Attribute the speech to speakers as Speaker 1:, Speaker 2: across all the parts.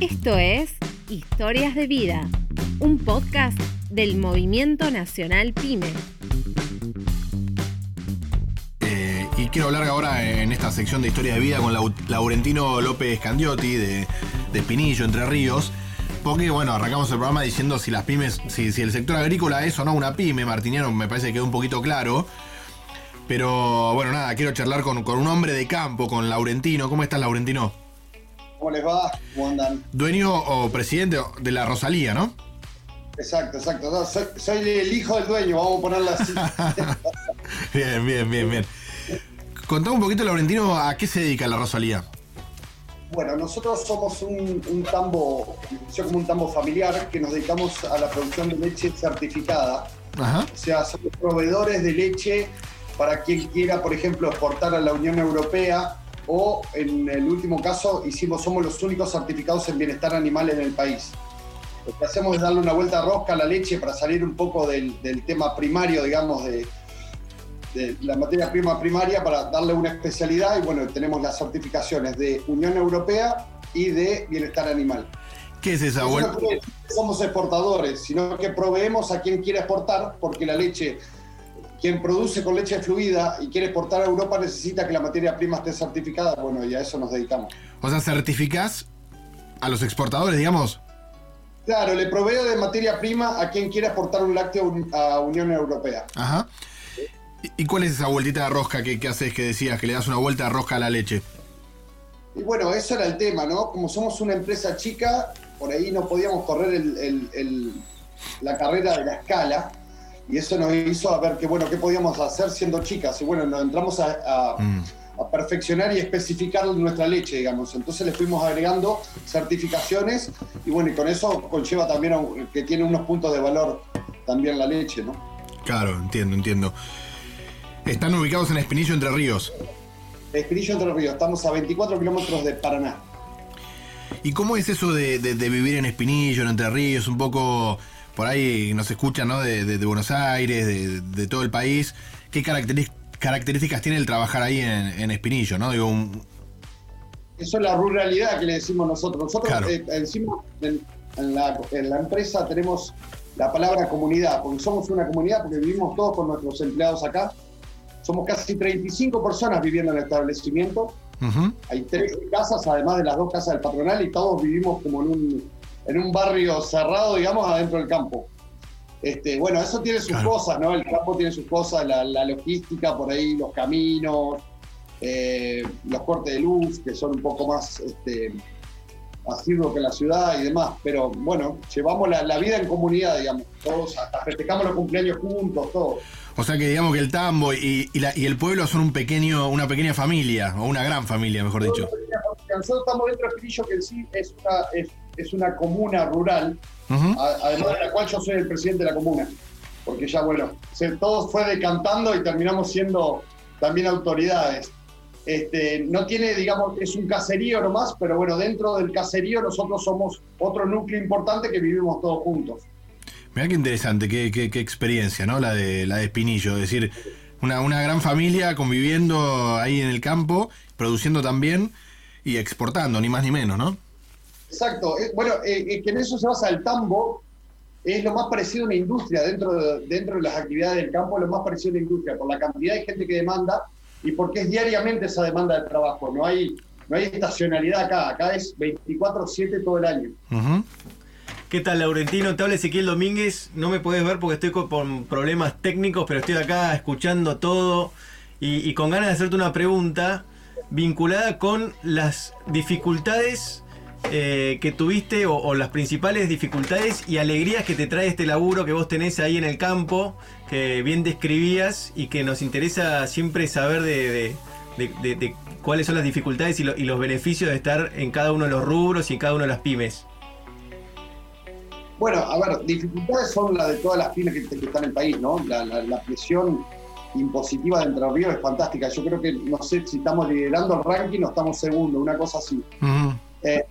Speaker 1: Esto es Historias de Vida, un podcast del Movimiento Nacional PYME.
Speaker 2: Eh, y quiero hablar ahora en esta sección de Historias de Vida con Lau- Laurentino López Candiotti de, de Pinillo, Entre Ríos. Porque, bueno, arrancamos el programa diciendo si las pymes, si, si el sector agrícola es o no una pyme. Martiniano me parece que quedó un poquito claro. Pero, bueno, nada, quiero charlar con, con un hombre de campo, con Laurentino. ¿Cómo estás, Laurentino?
Speaker 3: ¿Cómo les va? ¿Cómo andan?
Speaker 2: Dueño o presidente de la Rosalía, ¿no?
Speaker 3: Exacto, exacto. No, soy, soy el hijo del dueño, vamos a ponerla así.
Speaker 2: bien, bien, bien, bien. Contame un poquito, Laurentino, a qué se dedica la Rosalía.
Speaker 3: bueno, nosotros somos un, un tambo, yo como un tambo familiar, que nos dedicamos a la producción de leche certificada.
Speaker 2: Ajá.
Speaker 3: O sea, somos proveedores de leche para quien quiera, por ejemplo, exportar a la Unión Europea o, en el último caso, hicimos, somos los únicos certificados en bienestar animal en el país. Lo que hacemos es darle una vuelta rosca a la leche para salir un poco del, del tema primario, digamos, de, de la materia prima primaria para darle una especialidad y bueno, tenemos las certificaciones de Unión Europea y de bienestar animal.
Speaker 2: ¿Qué es esa vuelta?
Speaker 3: no somos exportadores, sino que proveemos a quien quiera exportar, porque la leche, quien produce con leche fluida y quiere exportar a Europa necesita que la materia prima esté certificada, bueno, y a eso nos dedicamos.
Speaker 2: O sea, certificás a los exportadores, digamos.
Speaker 3: Claro, le proveo de materia prima a quien quiera exportar un lácteo a Unión Europea.
Speaker 2: Ajá. ¿Y- ¿Y cuál es esa vueltita de rosca que, que haces que decías, que le das una vuelta de rosca a la leche?
Speaker 3: Y bueno, eso era el tema, ¿no? Como somos una empresa chica, por ahí no podíamos correr el- el- el- la carrera de la escala. Y eso nos hizo a ver qué bueno, qué podíamos hacer siendo chicas. Y bueno, nos entramos a, a-
Speaker 2: Mm.
Speaker 3: a perfeccionar y especificar nuestra leche, digamos. Entonces le fuimos agregando certificaciones y bueno, y con eso conlleva también a que tiene unos puntos de valor también la leche, ¿no?
Speaker 2: Claro, entiendo, entiendo. Están ubicados en Espinillo, Entre Ríos.
Speaker 3: Espinillo Entre Ríos, estamos a 24 kilómetros de Paraná.
Speaker 2: ¿Y cómo es eso de, de- de vivir en Espinillo, en Entre Ríos? Un poco, por ahí nos escuchan, ¿no? De, de- de Buenos Aires, de, de todo el país. ¿Qué características tiene el trabajar ahí en, en Espinillo, no? Digo, un-
Speaker 3: Eso es la ruralidad que le decimos nosotros. Nosotros
Speaker 2: Claro.
Speaker 3: eh, encima en, en la, en la empresa tenemos la palabra comunidad, porque somos una comunidad, porque vivimos todos con nuestros empleados acá. Somos casi 35 personas viviendo en el establecimiento. Hay tres casas, además de las dos casas del patronal, y todos vivimos como en un, en un barrio cerrado, digamos, adentro del campo. Este, bueno, eso tiene sus
Speaker 2: Claro.
Speaker 3: cosas, ¿no? El campo tiene sus cosas, la, la logística por ahí, los caminos, eh, los cortes de luz, que son un poco más este, asiduos que la ciudad y demás. Pero bueno, llevamos la, la vida en comunidad, digamos. Todos hasta festejamos los cumpleaños juntos, todo.
Speaker 2: O sea que digamos que el tambo y, y la- y el pueblo son un pequeño, una pequeña familia, o una gran familia, mejor dicho.
Speaker 3: Nosotros estamos dentro de Espinillo, que en sí es una, es, es una comuna rural, además de la cual yo soy el presidente de la comuna. Porque ya, bueno, se, todo fue decantando y terminamos siendo también autoridades. Este, no tiene, digamos, es un caserío nomás, pero bueno, dentro del caserío nosotros somos otro núcleo importante que vivimos todos juntos.
Speaker 2: Mirá qué interesante, qué, qué- qué experiencia, ¿no? La de, la de Espinillo. Es decir, una, una gran familia conviviendo ahí en el campo, produciendo también y exportando, ni más ni menos, ¿no?
Speaker 3: Exacto. Eh, Bueno, eh, eh, que en eso se basa el tambo, es lo más parecido a una industria dentro de, dentro de las actividades del campo, lo más parecido a una industria, por la cantidad de gente que demanda y porque es diariamente esa demanda de trabajo. No hay, no hay estacionalidad acá, acá es 24-7 todo el año.
Speaker 4: ¿Qué tal, Laurentino? Te habla Ezequiel Domínguez. No me podés ver porque estoy con, problemas técnicos, pero estoy acá escuchando todo y con ganas de hacerte una pregunta vinculada con las dificultades eh, que tuviste o, o las principales dificultades y alegrías que te trae este laburo que vos tenés ahí en el campo, que bien describías y que nos interesa siempre saber de, de- de- de- de cuáles son las dificultades y, lo- y los beneficios de estar en cada uno de los rubros y en cada una de las pymes.
Speaker 3: Bueno, a ver, dificultades son las de todas las pymes que, que están en el país, ¿no? La, la- la presión impositiva de Entre Ríos es fantástica. Yo creo que, no sé si estamos liderando el ranking o estamos segundo, una cosa así. Eh,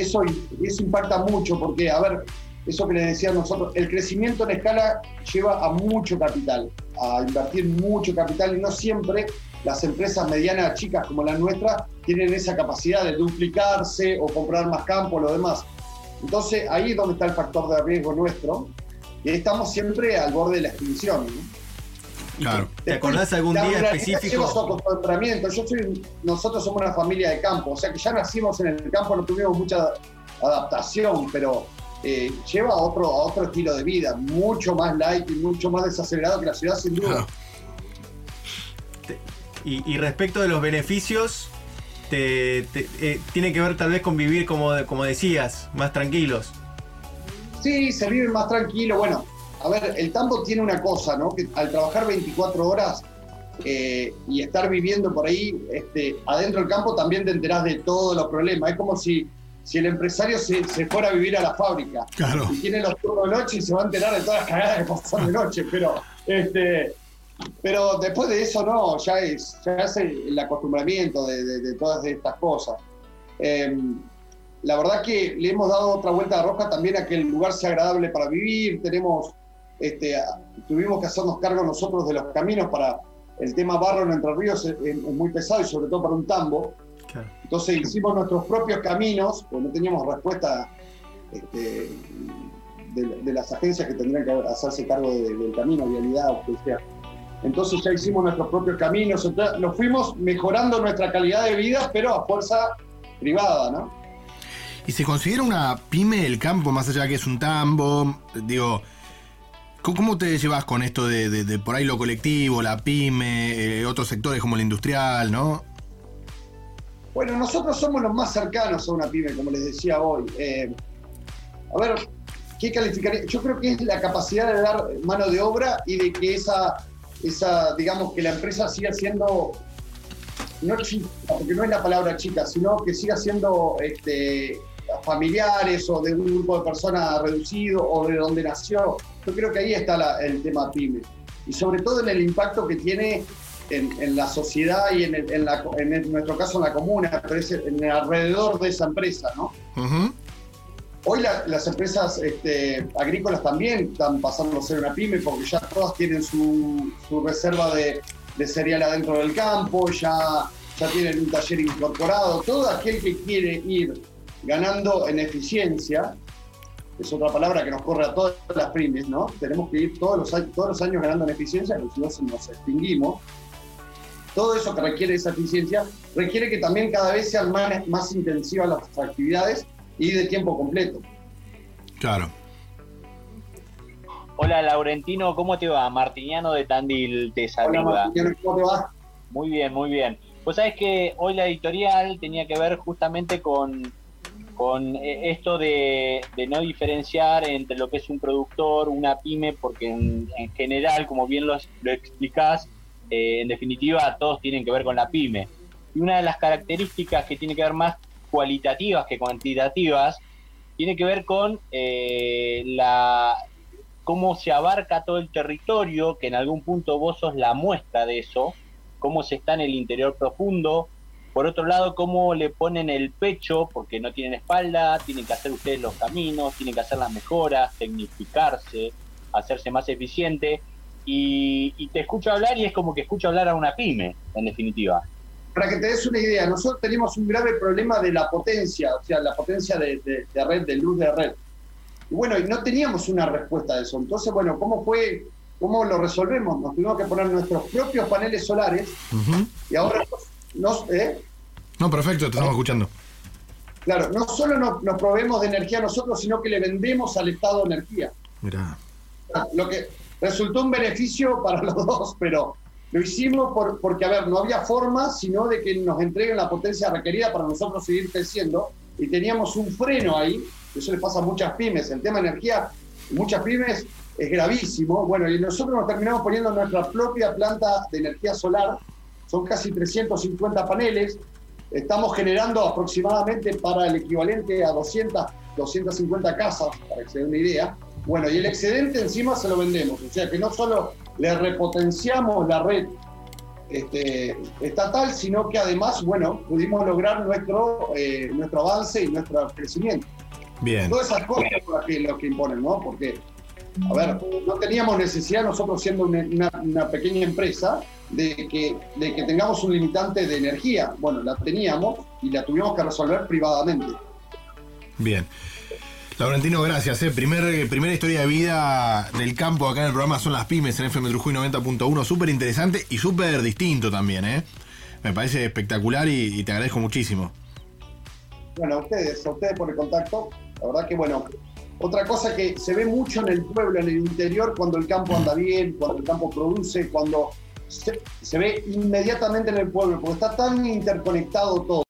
Speaker 3: eso, eso impacta mucho porque, a ver, eso que les decía nosotros, el crecimiento en escala lleva a mucho capital, a invertir mucho capital y no siempre las empresas medianas, chicas como la nuestra, tienen esa capacidad de duplicarse o comprar más campo, lo demás. Entonces ahí es donde está el factor de riesgo nuestro, y estamos siempre al borde de la extinción.
Speaker 4: Claro. ¿Te acordás algún día específico?
Speaker 3: Yo soy, nosotros somos una familia de campo, o sea que ya nacimos en el campo, no tuvimos mucha adaptación, pero eh, lleva a otro, a otro estilo de vida, mucho más light y mucho más desacelerado que la ciudad, sin duda.
Speaker 4: Y, respecto de los beneficios, te, eh, tiene que ver tal vez con vivir, como, como decías, más tranquilos.
Speaker 3: Sí, se vive más tranquilo. Bueno, a ver, el tambo tiene una cosa, ¿no? Que al trabajar 24 horas eh, y estar viviendo por ahí, este, adentro del campo, también te enterás de todos los problemas. Es como si si el empresario se, fuera a vivir a la fábrica y tiene los turnos de noche y se va a enterar de todas las cagadas que pasan de noche, pero este pero después de eso no, ya es, ya es el, acostumbramiento de, todas estas cosas. Em, la verdad que le hemos dado otra vuelta de roja también a que el lugar sea agradable para vivir, tenemos, este, tuvimos que hacernos cargo nosotros de los caminos para el tema barro en Entre Ríos es muy pesado y sobre todo para un tambo. Entonces hicimos nuestros propios caminos, porque no teníamos respuesta este, de, las agencias que tendrían que hacerse cargo del camino, vialidad o que sea. Entonces ya hicimos nuestros propios caminos, entonces nos fuimos mejorando nuestra calidad de vida, pero a fuerza privada, ¿no?
Speaker 2: ¿Y se considera una pyme el campo, más allá de que es un tambo? Digo, ¿cómo te llevas con esto de, por ahí lo colectivo, la pyme, eh, otros sectores como el industrial, ¿no?
Speaker 3: Bueno, nosotros somos los más cercanos a una pyme, como les decía hoy. Eh, a ver, ¿qué calificaría? Yo creo que es la capacidad de dar mano de obra y de que esa, esa digamos, que la empresa siga siendo, no chica, porque no es la palabra chica, sino que siga siendo este, familiares o de un grupo de personas reducido o de donde nació. Yo creo que ahí está el tema pyme. Y sobre todo en el impacto que tiene en, la sociedad y en, en, nuestro caso en la comuna, pero es en el alrededor de esa empresa, ¿no? Hoy las empresas este, agrícolas también están pasando a ser una pyme porque ya todas tienen su, reserva de, cereal adentro del campo, ya, ya tienen un taller incorporado. Todo aquel que quiere ir ganando en eficiencia, es otra palabra que nos corre a todas las pymes, ¿no? Tenemos que ir todos los, todos los años ganando en eficiencia, porque si no nos extinguimos todo eso que requiere esa eficiencia requiere que también cada vez sean más, más intensivas las actividades y de tiempo completo.
Speaker 2: Claro.
Speaker 5: Hola Laurentino, ¿cómo te va? Martiniano de Tandil te saluda. Hola Martiniano, ¿cómo te va? Muy bien, muy bien. Pues sabes que hoy la editorial tenía que ver justamente con, con eh, esto de, no diferenciar entre lo que es un productor, una pyme, porque en, general, como bien lo, lo explicás, eh, en definitiva, todos tienen que ver con la pyme. Y una de las características que tiene que ver más cualitativas que cuantitativas, tiene que ver con eh, la cómo se abarca todo el territorio, que en algún punto vos sos la muestra de eso, cómo se está en el interior profundo, por otro lado, cómo le ponen el pecho, porque no tienen espalda, tienen que hacer ustedes los caminos, tienen que hacer las mejoras, tecnificarse, hacerse más eficiente y, te escucho hablar y es como que escucho hablar a una pyme, en definitiva.
Speaker 3: Para que te des una idea, nosotros tenemos un grave problema de la potencia, o sea, la potencia de, red, de luz de red. Y bueno, y no teníamos una respuesta a eso. Entonces, bueno, ¿cómo fue? ¿Cómo lo resolvemos? Nos tuvimos que poner nuestros propios paneles solares y ahora nos... ¿eh?
Speaker 2: No, perfecto, te estamos escuchando.
Speaker 3: Claro, no solo nos, nos, proveemos de energía nosotros, sino que le vendemos al Estado energía.
Speaker 2: Mira.
Speaker 3: Lo que, resultó un beneficio para los dos, pero lo hicimos por, porque, a ver, no había forma sino de que nos entreguen la potencia requerida para nosotros seguir creciendo y teníamos un freno ahí, eso le pasa a muchas pymes, el tema de energía, muchas pymes es gravísimo, bueno, y nosotros nos terminamos poniendo nuestra propia planta de energía solar, son casi 350 paneles, estamos generando aproximadamente para el equivalente a 200, 250 casas, para que se den una idea, bueno, y el excedente encima se lo vendemos, o sea que no solo le repotenciamos la red este, estatal, sino que además, bueno, pudimos lograr nuestro, eh, nuestro avance y nuestro crecimiento.
Speaker 2: Bien.
Speaker 3: Todas esas cosas son lo que, lo que imponen, ¿no? Porque a ver, no teníamos necesidad nosotros siendo una, pequeña empresa de que, de que tengamos un limitante de energía. Bueno, la teníamos y la tuvimos que resolver privadamente.
Speaker 2: Bien. Laurentino, gracias. Eh. Primer, primera historia de vida del campo acá en el programa son las pymes en FM Trujuy 90.1. Súper interesante y súper distinto también. ¿eh? Me parece espectacular y, te agradezco muchísimo.
Speaker 3: Bueno, a ustedes, a ustedes por el contacto. La verdad que, bueno, otra cosa que se ve mucho en el pueblo, en el interior, cuando el campo anda bien, cuando el campo produce, cuando se, se ve inmediatamente en el pueblo, porque está tan interconectado todo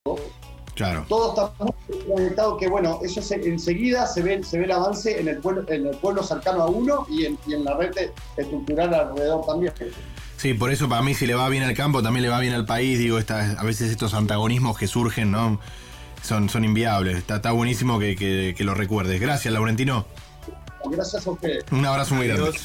Speaker 3: todo está muy conectado que, bueno, eso enseguida se ve, se ve el avance en el pueblo, en el pueblo cercano a uno y en, la red estructural alrededor también.
Speaker 2: Sí, por eso para mí si le va bien al campo, también le va bien al país. Digo, a veces estos antagonismos que surgen, ¿no? Son, son inviables. Está, está buenísimo que, que, lo recuerdes. Gracias, Laurentino.
Speaker 3: Gracias a usted.
Speaker 2: Un abrazo muy grande. Adiós.